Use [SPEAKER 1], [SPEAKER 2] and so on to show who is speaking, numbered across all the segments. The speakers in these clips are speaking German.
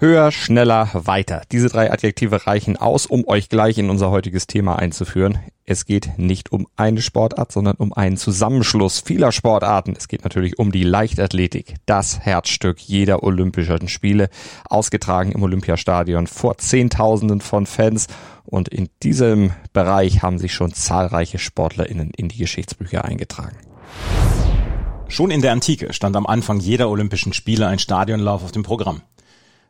[SPEAKER 1] Höher, schneller, weiter. Diese drei Adjektive reichen aus, um euch gleich in unser heutiges Thema einzuführen. Es geht nicht um eine Sportart, sondern um einen Zusammenschluss vieler Sportarten. Es geht natürlich um die Leichtathletik, das Herzstück jeder Olympischen Spiele, ausgetragen im Olympiastadion vor Zehntausenden von Fans. Und in diesem Bereich haben sich schon zahlreiche SportlerInnen in die Geschichtsbücher eingetragen.
[SPEAKER 2] Schon in der Antike stand am Anfang jeder Olympischen Spiele ein Stadionlauf auf dem Programm.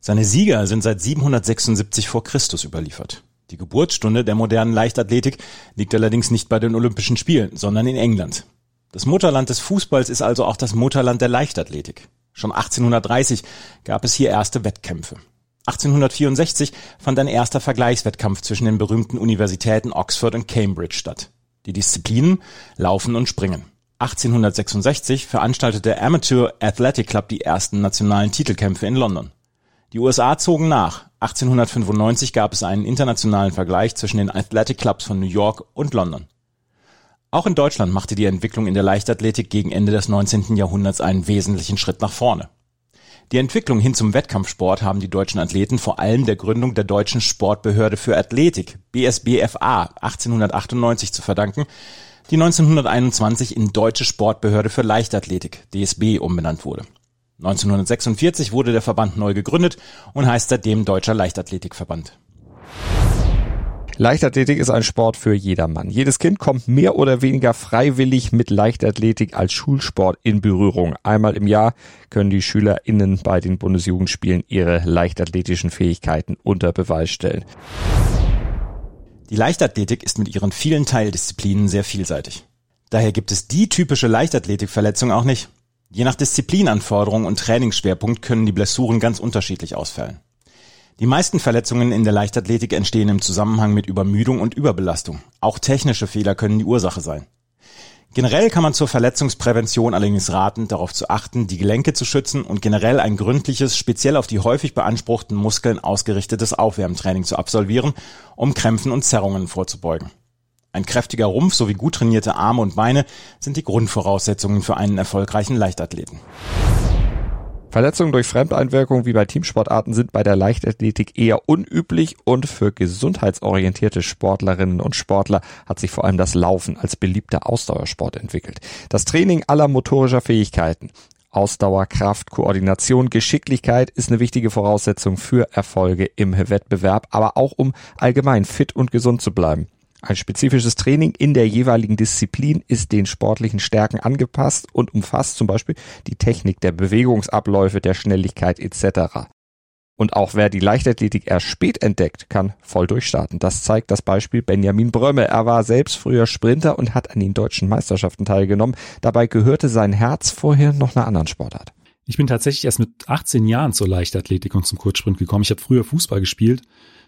[SPEAKER 2] Seine Sieger sind seit 776 vor Christus überliefert. Die Geburtsstunde der modernen Leichtathletik liegt allerdings nicht bei den Olympischen Spielen, sondern in England. Das Mutterland des Fußballs ist also auch das Mutterland der Leichtathletik. Schon 1830 gab es hier erste Wettkämpfe. 1864 fand ein erster Vergleichswettkampf zwischen den berühmten Universitäten Oxford und Cambridge statt. Die Disziplinen Laufen und Springen. 1866 veranstaltete der Amateur Athletic Club die ersten nationalen Titelkämpfe in London. Die USA zogen nach. 1895 gab es einen internationalen Vergleich zwischen den Athletic Clubs von New York und London. Auch in Deutschland machte die Entwicklung in der Leichtathletik gegen Ende des 19. Jahrhunderts einen wesentlichen Schritt nach vorne. Die Entwicklung hin zum Wettkampfsport haben die deutschen Athleten vor allem der Gründung der Deutschen Sportbehörde für Athletik, BSBFA, 1898 zu verdanken, die 1921 in Deutsche Sportbehörde für Leichtathletik, DSB, umbenannt wurde. 1946 wurde der Verband neu gegründet und heißt seitdem Deutscher Leichtathletikverband.
[SPEAKER 1] Leichtathletik ist ein Sport für jedermann. Jedes Kind kommt mehr oder weniger freiwillig mit Leichtathletik als Schulsport in Berührung. Einmal im Jahr können die SchülerInnen bei den Bundesjugendspielen ihre leichtathletischen Fähigkeiten unter Beweis stellen.
[SPEAKER 2] Die Leichtathletik ist mit ihren vielen Teildisziplinen sehr vielseitig. Daher gibt es die typische Leichtathletikverletzung auch nicht. Je nach Disziplinanforderung und Trainingsschwerpunkt können die Blessuren ganz unterschiedlich ausfallen. Die meisten Verletzungen in der Leichtathletik entstehen im Zusammenhang mit Übermüdung und Überbelastung. Auch technische Fehler können die Ursache sein. Generell kann man zur Verletzungsprävention allerdings raten, darauf zu achten, die Gelenke zu schützen und generell ein gründliches, speziell auf die häufig beanspruchten Muskeln ausgerichtetes Aufwärmtraining zu absolvieren, um Krämpfen und Zerrungen vorzubeugen. Ein kräftiger Rumpf sowie gut trainierte Arme und Beine sind die Grundvoraussetzungen für einen erfolgreichen Leichtathleten.
[SPEAKER 1] Verletzungen durch Fremdeinwirkung wie bei Teamsportarten sind bei der Leichtathletik eher unüblich und für gesundheitsorientierte Sportlerinnen und Sportler hat sich vor allem das Laufen als beliebter Ausdauersport entwickelt. Das Training aller motorischer Fähigkeiten Ausdauer, Kraft, Koordination, Geschicklichkeit ist eine wichtige Voraussetzung für Erfolge im Wettbewerb, aber auch um allgemein fit und gesund zu bleiben. Ein spezifisches Training in der jeweiligen Disziplin ist den sportlichen Stärken angepasst und umfasst zum Beispiel die Technik der Bewegungsabläufe, der Schnelligkeit etc. Und auch wer die Leichtathletik erst spät entdeckt, kann voll durchstarten. Das zeigt das Beispiel Benjamin Brömme. Er war selbst früher Sprinter und hat an den deutschen Meisterschaften teilgenommen. Dabei gehörte sein Herz vorher noch einer anderen Sportart.
[SPEAKER 3] Ich bin tatsächlich erst mit 18 Jahren zur Leichtathletik und zum Kurzsprint gekommen. Ich habe früher Fußball gespielt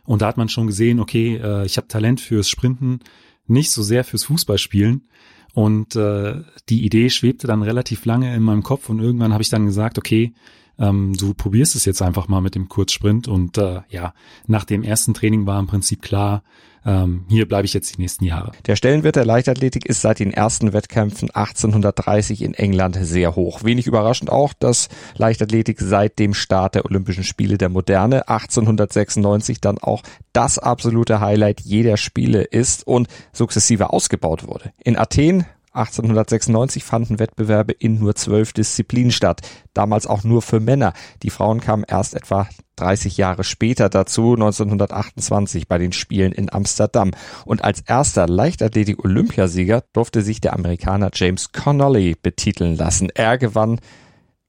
[SPEAKER 3] und da hat man schon gesehen, okay, äh, ich habe Talent fürs Sprinten, nicht so sehr fürs Fußballspielen. Und äh, die Idee schwebte dann relativ lange in meinem Kopf und irgendwann habe ich dann gesagt, okay, ähm, du probierst es jetzt einfach mal mit dem Kurzsprint. Und äh, ja, nach dem ersten Training war im Prinzip klar, ähm, hier bleibe ich jetzt die nächsten Jahre.
[SPEAKER 1] Der Stellenwert der Leichtathletik ist seit den ersten Wettkämpfen 1830 in England sehr hoch. Wenig überraschend auch, dass Leichtathletik seit dem Start der Olympischen Spiele der Moderne 1896 dann auch das absolute Highlight jeder Spiele ist und sukzessive ausgebaut wurde. In Athen 1896 fanden Wettbewerbe in nur zwölf Disziplinen statt, damals auch nur für Männer. Die Frauen kamen erst etwa 30 Jahre später dazu, 1928 bei den Spielen in Amsterdam. Und als erster Leichtathletik-Olympiasieger durfte sich der Amerikaner James Connolly betiteln lassen. Er gewann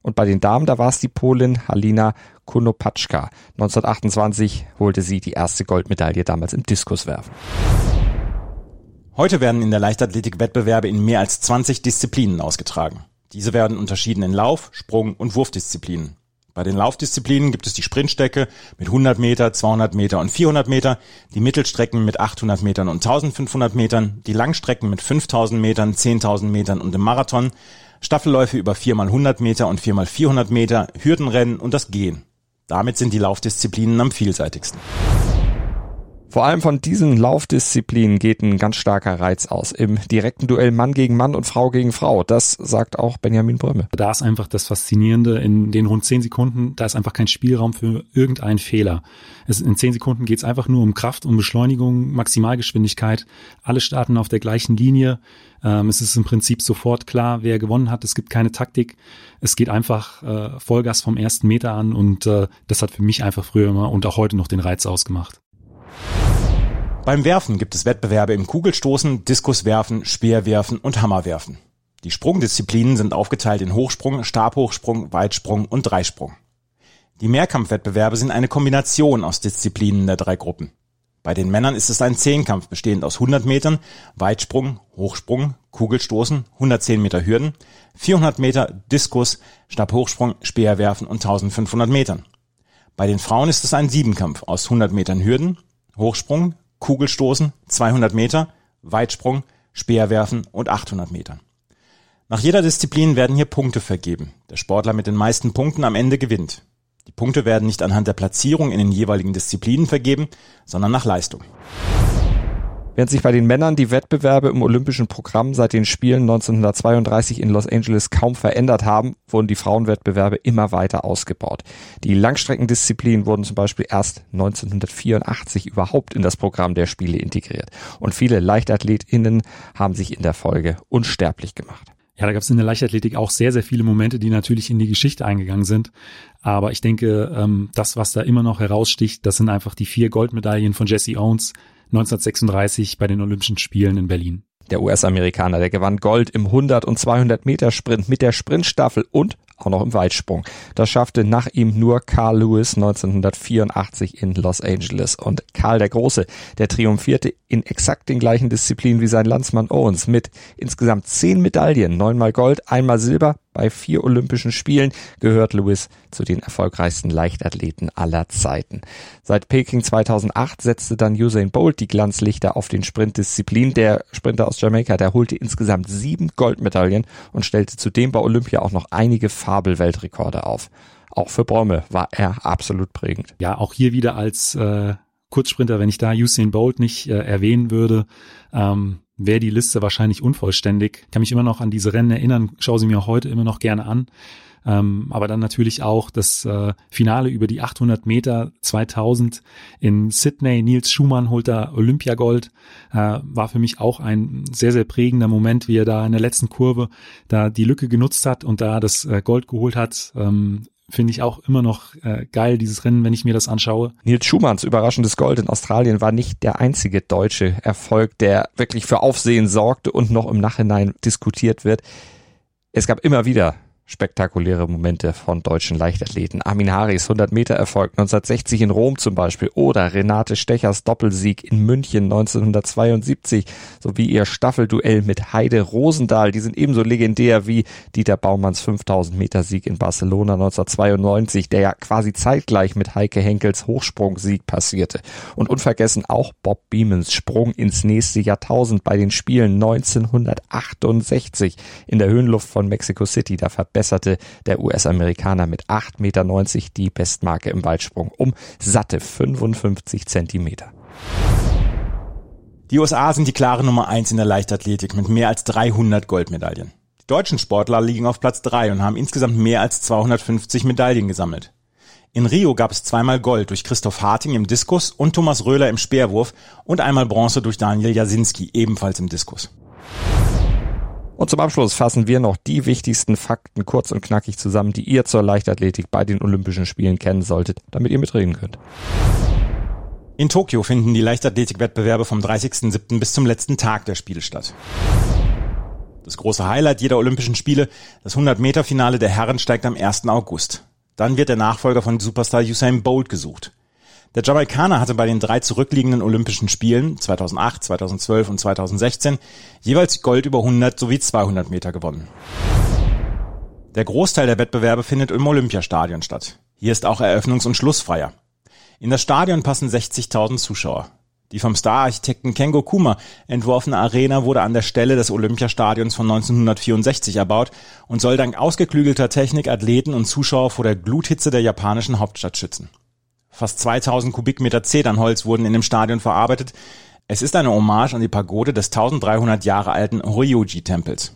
[SPEAKER 1] und bei den Damen, da war es die Polin Halina Konopatschka. 1928 holte sie die erste Goldmedaille damals im Diskuswerfen.
[SPEAKER 2] Heute werden in der Leichtathletik Wettbewerbe in mehr als 20 Disziplinen ausgetragen. Diese werden unterschieden in Lauf, Sprung und Wurfdisziplinen. Bei den Laufdisziplinen gibt es die Sprintstrecke mit 100 Meter, 200 Meter und 400 Meter, die Mittelstrecken mit 800 Metern und 1500 Metern, die Langstrecken mit 5000 Metern, 10.000 Metern und im Marathon, Staffelläufe über 4 x 100 Meter und 4 x 400 Meter, Hürdenrennen und das Gehen. Damit sind die Laufdisziplinen am vielseitigsten.
[SPEAKER 1] Vor allem von diesen Laufdisziplinen geht ein ganz starker Reiz aus. Im direkten Duell Mann gegen Mann und Frau gegen Frau. Das sagt auch Benjamin Brömme.
[SPEAKER 3] Da ist einfach das Faszinierende. In den rund zehn Sekunden, da ist einfach kein Spielraum für irgendeinen Fehler. Es, in zehn Sekunden geht es einfach nur um Kraft, um Beschleunigung, Maximalgeschwindigkeit. Alle starten auf der gleichen Linie. Ähm, es ist im Prinzip sofort klar, wer gewonnen hat. Es gibt keine Taktik. Es geht einfach äh, Vollgas vom ersten Meter an und äh, das hat für mich einfach früher immer und auch heute noch den Reiz ausgemacht.
[SPEAKER 2] Beim Werfen gibt es Wettbewerbe im Kugelstoßen, Diskuswerfen, Speerwerfen und Hammerwerfen. Die Sprungdisziplinen sind aufgeteilt in Hochsprung, Stabhochsprung, Weitsprung und Dreisprung. Die Mehrkampfwettbewerbe sind eine Kombination aus Disziplinen der drei Gruppen. Bei den Männern ist es ein Zehnkampf bestehend aus 100 Metern, Weitsprung, Hochsprung, Kugelstoßen, 110 Meter Hürden, 400 Meter Diskus, Stabhochsprung, Speerwerfen und 1500 Metern. Bei den Frauen ist es ein Siebenkampf aus 100 Metern Hürden, Hochsprung, Kugelstoßen 200 Meter, Weitsprung, Speerwerfen und 800 Meter. Nach jeder Disziplin werden hier Punkte vergeben. Der Sportler mit den meisten Punkten am Ende gewinnt. Die Punkte werden nicht anhand der Platzierung in den jeweiligen Disziplinen vergeben, sondern nach Leistung.
[SPEAKER 1] Während sich bei den Männern die Wettbewerbe im olympischen Programm seit den Spielen 1932 in Los Angeles kaum verändert haben, wurden die Frauenwettbewerbe immer weiter ausgebaut. Die Langstreckendisziplinen wurden zum Beispiel erst 1984 überhaupt in das Programm der Spiele integriert. Und viele Leichtathletinnen haben sich in der Folge unsterblich gemacht.
[SPEAKER 3] Ja, da gab es in der Leichtathletik auch sehr, sehr viele Momente, die natürlich in die Geschichte eingegangen sind. Aber ich denke, ähm, das, was da immer noch heraussticht, das sind einfach die vier Goldmedaillen von Jesse Owens, 1936 bei den Olympischen Spielen in Berlin.
[SPEAKER 1] Der US-Amerikaner, der gewann Gold im 100 und 200 Meter Sprint mit der Sprintstaffel und auch noch im Weitsprung. Das schaffte nach ihm nur Carl Lewis 1984 in Los Angeles. Und Karl der Große, der triumphierte in exakt den gleichen Disziplinen wie sein Landsmann Owens mit insgesamt zehn Medaillen, neunmal Gold, einmal Silber, bei vier Olympischen Spielen gehört Lewis zu den erfolgreichsten Leichtathleten aller Zeiten. Seit Peking 2008 setzte dann Usain Bolt die Glanzlichter auf den Sprintdisziplin. Der Sprinter aus Jamaika, der holte insgesamt sieben Goldmedaillen und stellte zudem bei Olympia auch noch einige Fabelweltrekorde auf. Auch für Bäume war er absolut prägend.
[SPEAKER 3] Ja, auch hier wieder als äh, Kurzsprinter, wenn ich da Usain Bolt nicht äh, erwähnen würde, ähm, wäre die Liste wahrscheinlich unvollständig. Ich kann mich immer noch an diese Rennen erinnern, schaue sie mir heute immer noch gerne an. Ähm, aber dann natürlich auch das äh, Finale über die 800 Meter 2000 in Sydney. Nils Schumann holt da Olympiagold. Äh, war für mich auch ein sehr, sehr prägender Moment, wie er da in der letzten Kurve da die Lücke genutzt hat und da das äh, Gold geholt hat. Ähm, finde ich auch immer noch äh, geil, dieses Rennen, wenn ich mir das anschaue.
[SPEAKER 1] Nils Schumanns überraschendes Gold in Australien war nicht der einzige deutsche Erfolg, der wirklich für Aufsehen sorgte und noch im Nachhinein diskutiert wird. Es gab immer wieder spektakuläre Momente von deutschen Leichtathleten. Armin Haris 100 Meter Erfolg 1960 in Rom zum Beispiel oder Renate Stechers Doppelsieg in München 1972 sowie ihr Staffelduell mit Heide Rosendahl. Die sind ebenso legendär wie Dieter Baumanns 5000 Meter Sieg in Barcelona 1992, der ja quasi zeitgleich mit Heike Henkels Hochsprungsieg passierte. Und unvergessen auch Bob Beamons Sprung ins nächste Jahrtausend bei den Spielen 1968 in der Höhenluft von Mexico City. Da verbesserte der US-Amerikaner mit 8,90 Meter die Bestmarke im Weitsprung um satte 55 Zentimeter.
[SPEAKER 2] Die USA sind die klare Nummer eins in der Leichtathletik mit mehr als 300 Goldmedaillen. Die deutschen Sportler liegen auf Platz drei und haben insgesamt mehr als 250 Medaillen gesammelt. In Rio gab es zweimal Gold durch Christoph Harting im Diskus und Thomas Röhler im Speerwurf und einmal Bronze durch Daniel Jasinski ebenfalls im Diskus.
[SPEAKER 1] Und zum Abschluss fassen wir noch die wichtigsten Fakten kurz und knackig zusammen, die ihr zur Leichtathletik bei den Olympischen Spielen kennen solltet, damit ihr mitreden könnt.
[SPEAKER 2] In Tokio finden die Leichtathletikwettbewerbe vom 30.07. bis zum letzten Tag der Spiele statt. Das große Highlight jeder Olympischen Spiele, das 100-Meter-Finale der Herren steigt am 1. August. Dann wird der Nachfolger von Superstar Usain Bolt gesucht. Der Jamaikaner hatte bei den drei zurückliegenden Olympischen Spielen 2008, 2012 und 2016 jeweils Gold über 100 sowie 200 Meter gewonnen. Der Großteil der Wettbewerbe findet im Olympiastadion statt. Hier ist auch Eröffnungs- und Schlussfeier. In das Stadion passen 60.000 Zuschauer. Die vom Star-Architekten Kengo Kuma entworfene Arena wurde an der Stelle des Olympiastadions von 1964 erbaut und soll dank ausgeklügelter Technik Athleten und Zuschauer vor der Gluthitze der japanischen Hauptstadt schützen. Fast 2000 Kubikmeter Zedernholz wurden in dem Stadion verarbeitet. Es ist eine Hommage an die Pagode des 1300 Jahre alten Ryoji-Tempels.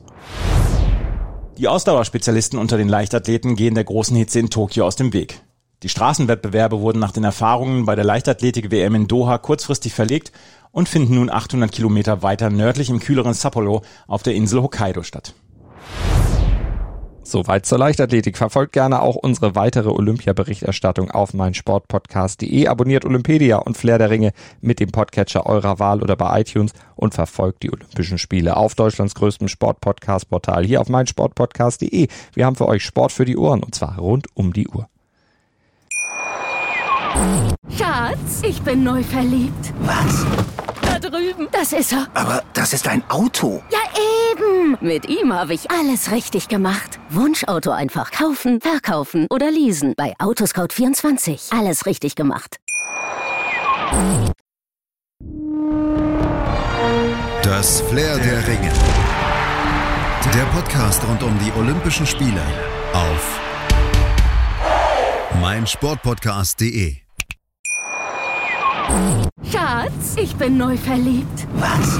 [SPEAKER 2] Die Ausdauerspezialisten unter den Leichtathleten gehen der großen Hitze in Tokio aus dem Weg. Die Straßenwettbewerbe wurden nach den Erfahrungen bei der Leichtathletik-WM in Doha kurzfristig verlegt und finden nun 800 Kilometer weiter nördlich im kühleren Sapporo auf der Insel Hokkaido statt.
[SPEAKER 1] Soweit zur Leichtathletik. Verfolgt gerne auch unsere weitere Olympia-Berichterstattung auf meinsportpodcast.de. Abonniert Olympedia und Flair der Ringe mit dem Podcatcher eurer Wahl oder bei iTunes und verfolgt die Olympischen Spiele auf Deutschlands größtem Sportpodcast-Portal hier auf meinsportpodcast.de. Wir haben für euch Sport für die Ohren und zwar rund um die Uhr.
[SPEAKER 4] Schatz, ich bin neu verliebt.
[SPEAKER 5] Was?
[SPEAKER 4] Da drüben. Das ist er.
[SPEAKER 5] Aber das ist ein Auto.
[SPEAKER 4] Ja, eben. Mit ihm habe ich alles richtig gemacht. Wunschauto einfach kaufen, verkaufen oder leasen. Bei Autoscout24. Alles richtig gemacht.
[SPEAKER 6] Das Flair der Ringe. Der Podcast rund um die Olympischen Spiele auf meinsportpodcast.de.
[SPEAKER 4] Schatz, ich bin neu verliebt.
[SPEAKER 5] Was?